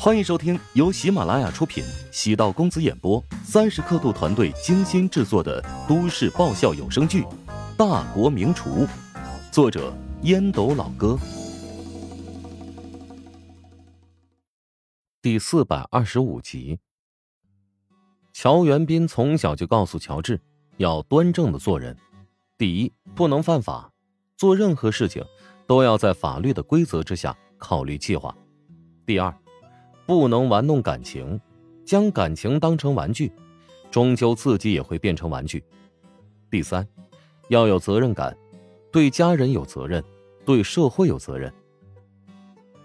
欢迎收听由喜马拉雅出品、喜道公子演播、三十刻度团队精心制作的都市爆笑有声剧《大国名厨》，作者烟斗老哥，第四百二十五集。乔元斌从小就告诉乔治要端正的做人，第一不能犯法，做任何事情都要在法律的规则之下考虑计划。第二。不能玩弄感情，将感情当成玩具，终究自己也会变成玩具。第三，要有责任感，对家人有责任，对社会有责任。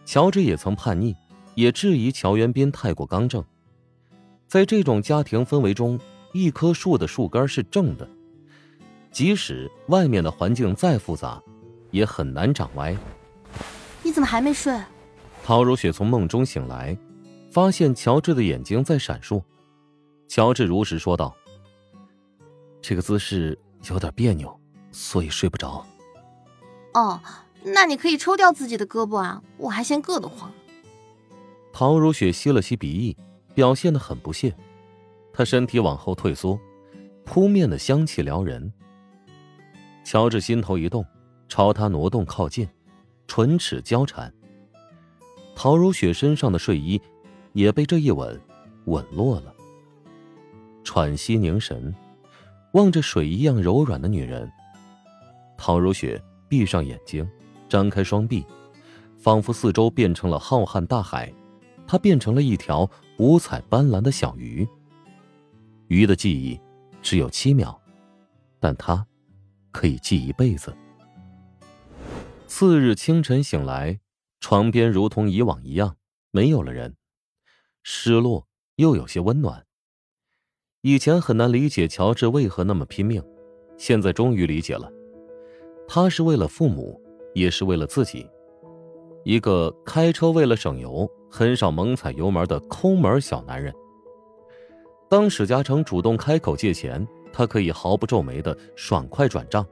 乔治也曾叛逆，也质疑乔元斌太过刚正。在这种家庭氛围中，一棵树的树干是正的，即使外面的环境再复杂，也很难长歪。你怎么还没睡？陶如雪从梦中醒来。发现乔治的眼睛在闪烁，乔治如实说道：“这个姿势有点别扭，所以睡不着。”哦，那你可以抽掉自己的胳膊啊，我还嫌硌得慌。陶如雪吸了吸鼻翼，表现的很不屑。她身体往后退缩，扑面的香气撩人。乔治心头一动，朝她挪动靠近，唇齿交缠。陶如雪身上的睡衣。也被这一吻吻落了。喘息凝神，望着水一样柔软的女人，陶如雪闭上眼睛，张开双臂，仿佛四周变成了浩瀚大海，她变成了一条五彩斑斓的小鱼。鱼的记忆只有七秒，但她可以记一辈子。次日清晨醒来，床边如同以往一样，没有了人。失落又有些温暖。以前很难理解乔治为何那么拼命，现在终于理解了。他是为了父母，也是为了自己。一个开车为了省油，很少猛踩油门的抠门小男人。当史嘉诚主动开口借钱，他可以毫不皱眉的爽快转账。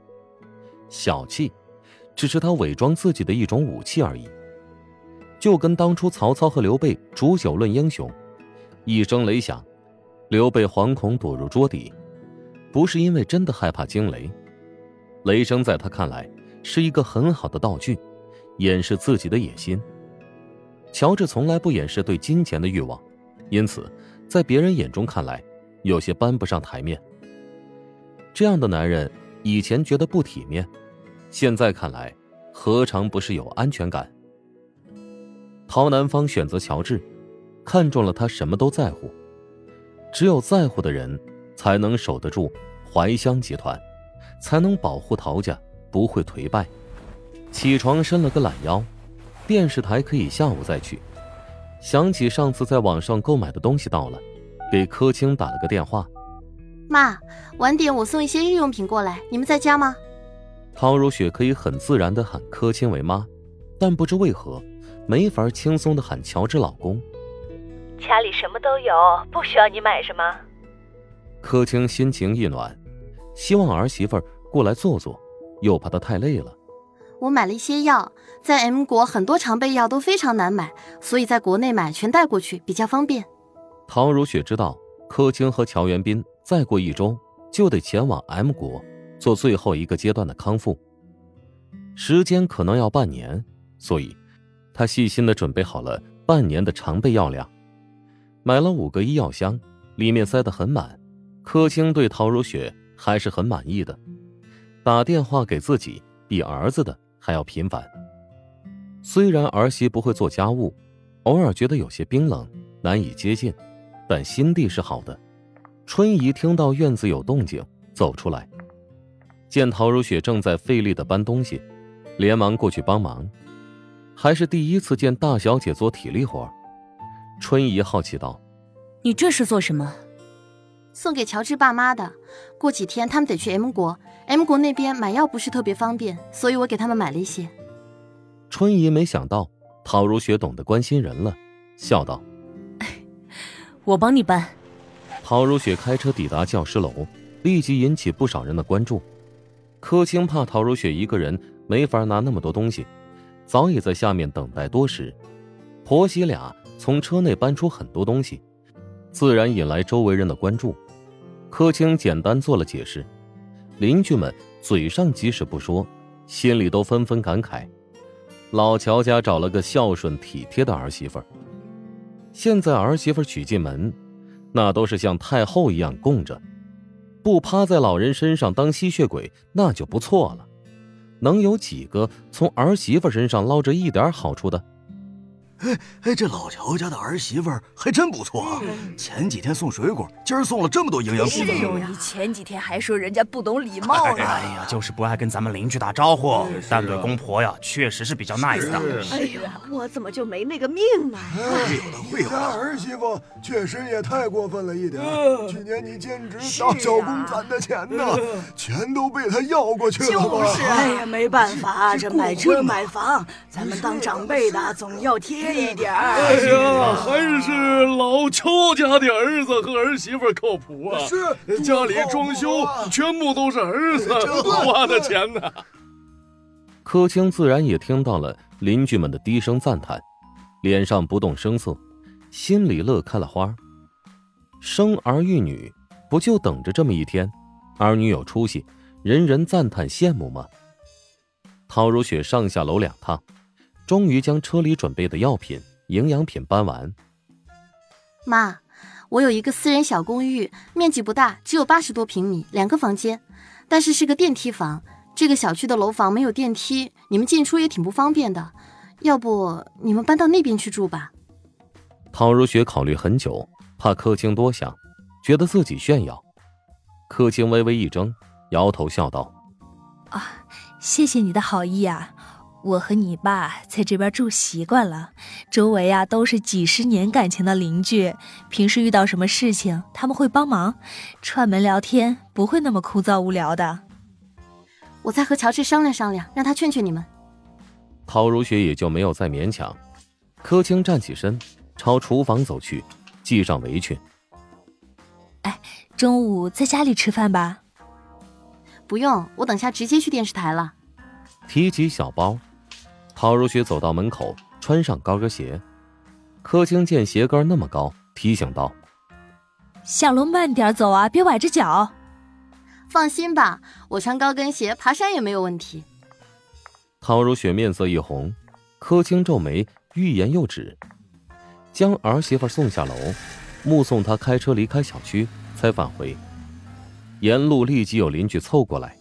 小气，只是他伪装自己的一种武器而已。就跟当初曹操和刘备煮酒论英雄，一声雷响，刘备惶恐躲入桌底，不是因为真的害怕惊雷，雷声在他看来是一个很好的道具，掩饰自己的野心。乔治从来不掩饰对金钱的欲望，因此在别人眼中看来有些搬不上台面。这样的男人以前觉得不体面，现在看来何尝不是有安全感？陶南方选择乔治，看中了他什么都在乎。只有在乎的人，才能守得住怀香集团，才能保护陶家不会颓败。起床伸了个懒腰，电视台可以下午再去。想起上次在网上购买的东西到了，给柯青打了个电话：“妈，晚点我送一些日用品过来，你们在家吗？”陶如雪可以很自然的喊柯青为妈，但不知为何。没法轻松的喊乔治老公。家里什么都有，不需要你买什么。柯青心情一暖，希望儿媳妇过来坐坐，又怕她太累了。我买了一些药，在 M 国很多常备药都非常难买，所以在国内买全带过去比较方便。陶如雪知道柯青和乔元斌再过一周就得前往 M 国做最后一个阶段的康复，时间可能要半年，所以。他细心的准备好了半年的常备药量，买了五个医药箱，里面塞得很满。柯青对陶如雪还是很满意的，打电话给自己比儿子的还要频繁。虽然儿媳不会做家务，偶尔觉得有些冰冷，难以接近，但心地是好的。春姨听到院子有动静，走出来，见陶如雪正在费力的搬东西，连忙过去帮忙。还是第一次见大小姐做体力活，春姨好奇道：“你这是做什么？送给乔治爸妈的。过几天他们得去 M 国，M 国那边买药不是特别方便，所以我给他们买了一些。”春姨没想到陶如雪懂得关心人了，笑道：“我帮你搬。”陶如雪开车抵达教师楼，立即引起不少人的关注。柯青怕陶如雪一个人没法拿那么多东西。早已在下面等待多时，婆媳俩从车内搬出很多东西，自然引来周围人的关注。柯青简单做了解释，邻居们嘴上即使不说，心里都纷纷感慨：老乔家找了个孝顺体贴的儿媳妇。现在儿媳妇娶进门，那都是像太后一样供着，不趴在老人身上当吸血鬼那就不错了。能有几个从儿媳妇身上捞着一点好处的？哎哎，这老乔家的儿媳妇还真不错啊！前几天送水果，今儿送了这么多营养品。是你前几天还说人家不懂礼貌呢。哎呀，就是不爱跟咱们邻居打招呼，但对公婆呀，确实是比较 nice 的。哎呀，我怎么就没那个命呢？会有的，会有的。儿媳妇确实也太过分了一点。去年你兼职当小工攒的钱呢，全都被他要过去了。就是，哎呀，没办法，这买车买房，咱们当长辈的总要贴。一点哎呀，还是老邱家的儿子和儿媳妇靠谱啊！是，家里装修全部都是儿子花的钱呢。柯青自然也听到了邻居们的低声赞叹，脸上不动声色，心里乐开了花。生儿育女，不就等着这么一天？儿女有出息，人人赞叹羡慕吗？陶如雪上下楼两趟。终于将车里准备的药品、营养品搬完。妈，我有一个私人小公寓，面积不大，只有八十多平米，两个房间，但是是个电梯房。这个小区的楼房没有电梯，你们进出也挺不方便的。要不你们搬到那边去住吧？陶如雪考虑很久，怕柯青多想，觉得自己炫耀。柯青微微一怔，摇头笑道：“啊，谢谢你的好意啊。”我和你爸在这边住习惯了，周围啊都是几十年感情的邻居，平时遇到什么事情他们会帮忙，串门聊天不会那么枯燥无聊的。我再和乔治商量商量，让他劝劝你们。陶如雪也就没有再勉强。柯青站起身，朝厨房走去，系上围裙。哎，中午在家里吃饭吧？不用，我等下直接去电视台了。提起小包。陶如雪走到门口，穿上高跟鞋。柯青见鞋跟那么高，提醒道：“下楼慢点走啊，别崴着脚。”放心吧，我穿高跟鞋爬山也没有问题。陶如雪面色一红，柯青皱眉，欲言又止，将儿媳妇送下楼，目送她开车离开小区，才返回。沿路立即有邻居凑过来：“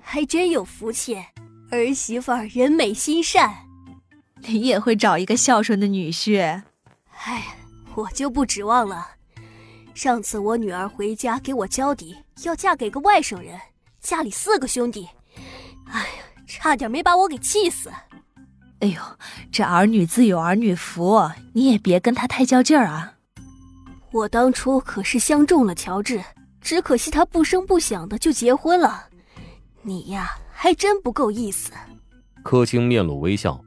还真有福气。”儿媳妇人美心善，你也会找一个孝顺的女婿。哎，我就不指望了。上次我女儿回家给我交底，要嫁给个外省人，家里四个兄弟，哎呀，差点没把我给气死。哎呦，这儿女自有儿女福，你也别跟他太较劲儿啊。我当初可是相中了乔治，只可惜他不声不响的就结婚了。你呀。还真不够意思。柯青面露微笑，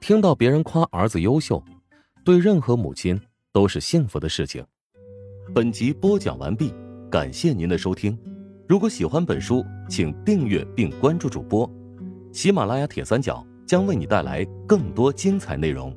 听到别人夸儿子优秀，对任何母亲都是幸福的事情。本集播讲完毕，感谢您的收听。如果喜欢本书，请订阅并关注主播。喜马拉雅铁三角将为你带来更多精彩内容。